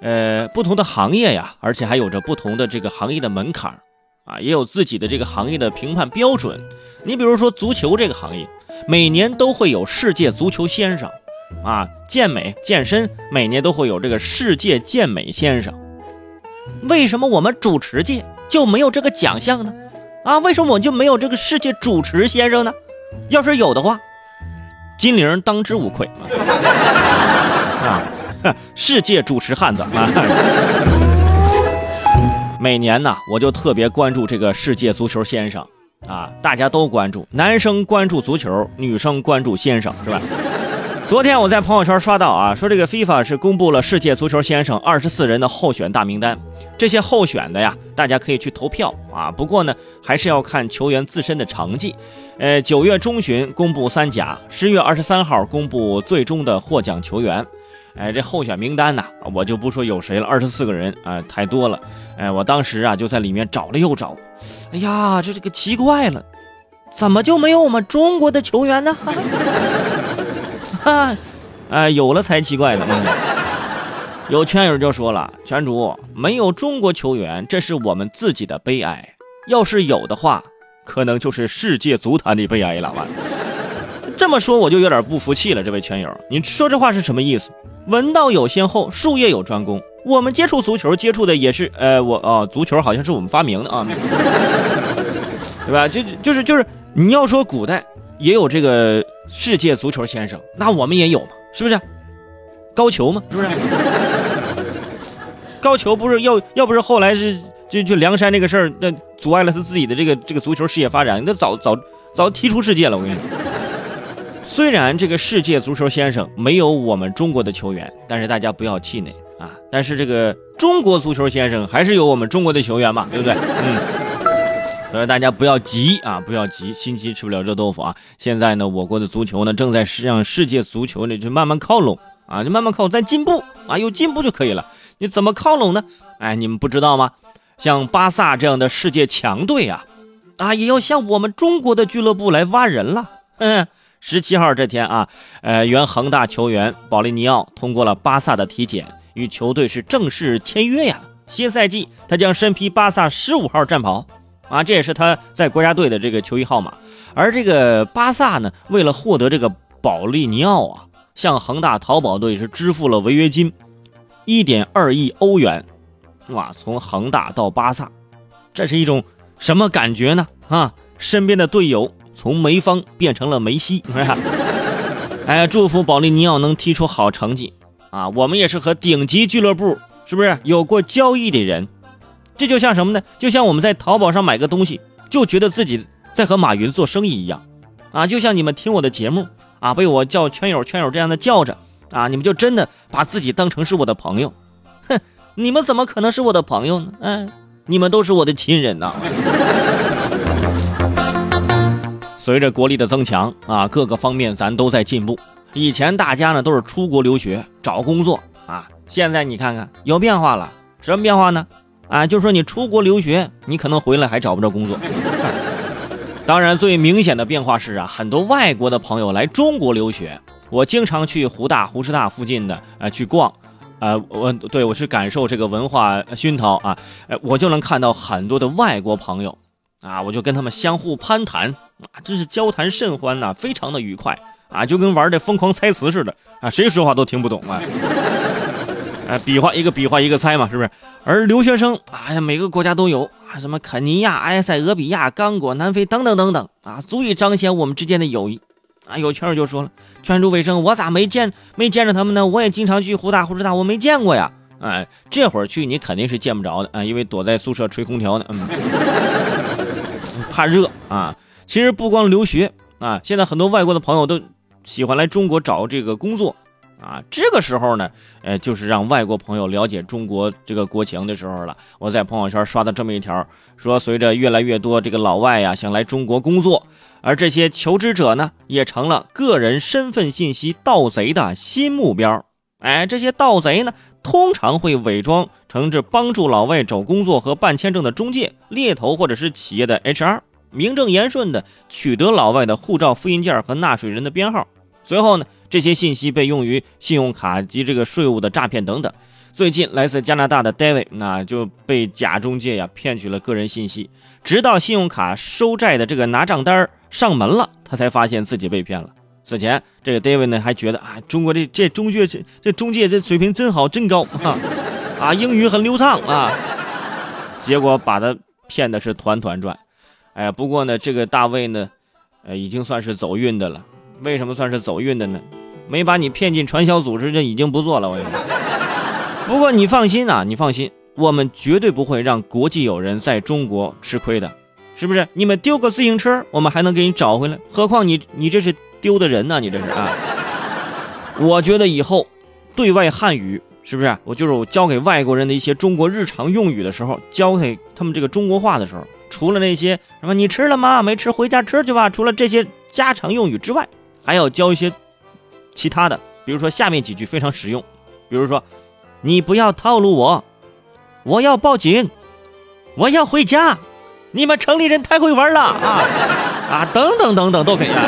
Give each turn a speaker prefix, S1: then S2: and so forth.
S1: 呃，不同的行业呀，而且还有着不同的这个行业的门槛啊，也有自己的这个行业的评判标准。你比如说足球这个行业，每年都会有世界足球先生啊，健美健身每年都会有这个世界健美先生。为什么我们主持界就没有这个奖项呢？啊，为什么我就没有这个世界主持先生呢？要是有的话，金玲当之无愧啊！世界主持汉子啊！每年呢，我就特别关注这个世界足球先生啊，大家都关注，男生关注足球，女生关注先生，是吧？昨天我在朋友圈刷到啊，说这个 FIFA 是公布了世界足球先生二十四人的候选大名单，这些候选的呀，大家可以去投票啊。不过呢，还是要看球员自身的成绩。呃，九月中旬公布三甲，十月二十三号公布最终的获奖球员。哎，这候选名单呢，我就不说有谁了，二十四个人啊，太多了。哎，我当时啊就在里面找了又找，哎呀，这这个奇怪了，怎么就没有我们中国的球员呢？哈，哎，有了才奇怪呢。有圈友就说了：“圈主，没有中国球员，这是我们自己的悲哀。要是有的话，可能就是世界足坛的悲哀了。”这么说我就有点不服气了。这位圈友，你说这话是什么意思？文道有先后，术业有专攻。我们接触足球，接触的也是……呃，我哦，足球好像是我们发明的啊，对吧？就就是就是，你要说古代。也有这个世界足球先生，那我们也有嘛，是不是？高俅嘛，是不是？高俅不是要要不是后来是就就梁山这个事儿，那阻碍了他自己的这个这个足球事业发展，那早早早踢出世界了。我跟你说，虽然这个世界足球先生没有我们中国的球员，但是大家不要气馁啊！但是这个中国足球先生还是有我们中国的球员嘛，对不对？嗯。所以大家不要急啊，不要急，心急吃不了热豆腐啊！现在呢，我国的足球呢正在向世界足球呢就慢慢靠拢啊，就慢慢靠，在进步啊，有进步就可以了。你怎么靠拢呢？哎，你们不知道吗？像巴萨这样的世界强队啊，啊，也要向我们中国的俱乐部来挖人了。嗯，十七号这天啊，呃，原恒大球员保利尼奥通过了巴萨的体检，与球队是正式签约呀。新赛季他将身披巴萨十五号战袍。啊，这也是他在国家队的这个球衣号码。而这个巴萨呢，为了获得这个保利尼奥啊，向恒大淘宝队是支付了违约金一点二亿欧元。哇，从恒大到巴萨，这是一种什么感觉呢？啊，身边的队友从梅方变成了梅西。哎，祝福保利尼奥能踢出好成绩啊！我们也是和顶级俱乐部是不是有过交易的人？这就像什么呢？就像我们在淘宝上买个东西，就觉得自己在和马云做生意一样，啊，就像你们听我的节目啊，被我叫圈友圈友这样的叫着啊，你们就真的把自己当成是我的朋友，哼，你们怎么可能是我的朋友呢？嗯，你们都是我的亲人呐。随着国力的增强啊，各个方面咱都在进步。以前大家呢都是出国留学找工作啊，现在你看看有变化了，什么变化呢？啊，就说你出国留学，你可能回来还找不着工作。当然，最明显的变化是啊，很多外国的朋友来中国留学。我经常去湖大、湖师大附近的啊去逛，呃，我对我是感受这个文化熏陶啊，呃，我就能看到很多的外国朋友啊，我就跟他们相互攀谈啊，真是交谈甚欢呐，非常的愉快啊，就跟玩这疯狂猜词似的啊，谁说话都听不懂啊。哎，比划一个比划一个猜嘛，是不是？而留学生啊，每个国家都有啊，什么肯尼亚、埃塞俄比亚、刚果、南非等等等等啊，足以彰显我们之间的友谊啊。有圈友就说了，圈主卫生，我咋没见没见着他们呢？我也经常去湖大、湖师大，我没见过呀。哎，这会儿去你肯定是见不着的啊，因为躲在宿舍吹空调呢，嗯，怕热啊。其实不光留学啊，现在很多外国的朋友都喜欢来中国找这个工作。啊，这个时候呢，呃，就是让外国朋友了解中国这个国情的时候了。我在朋友圈刷到这么一条，说随着越来越多这个老外呀想来中国工作，而这些求职者呢，也成了个人身份信息盗贼的新目标。哎，这些盗贼呢，通常会伪装成这帮助老外找工作和办签证的中介、猎头或者是企业的 HR，名正言顺的取得老外的护照复印件和纳税人的编号，随后呢。这些信息被用于信用卡及这个税务的诈骗等等，最近来自加拿大的 David 那就被假中介呀骗取了个人信息，直到信用卡收债的这个拿账单上门了，他才发现自己被骗了。此前这个 David 呢还觉得啊，中国这这中介这这中介这水平真好真高啊，啊英语很流畅啊，结果把他骗的是团团转。哎呀，不过呢这个大卫呢，呃已经算是走运的了。为什么算是走运的呢？没把你骗进传销组织，这已经不错了。我跟你说，不过你放心啊，你放心，我们绝对不会让国际友人在中国吃亏的，是不是？你们丢个自行车，我们还能给你找回来，何况你你这是丢的人呢？你这是啊？我觉得以后对外汉语是不是？我就是我教给外国人的一些中国日常用语的时候，教给他们这个中国话的时候，除了那些什么你吃了吗？没吃，回家吃去吧。除了这些家常用语之外，还要教一些。其他的，比如说下面几句非常实用，比如说，你不要套路我，我要报警，我要回家，你们城里人太会玩了啊啊，等等等等都可以。啊。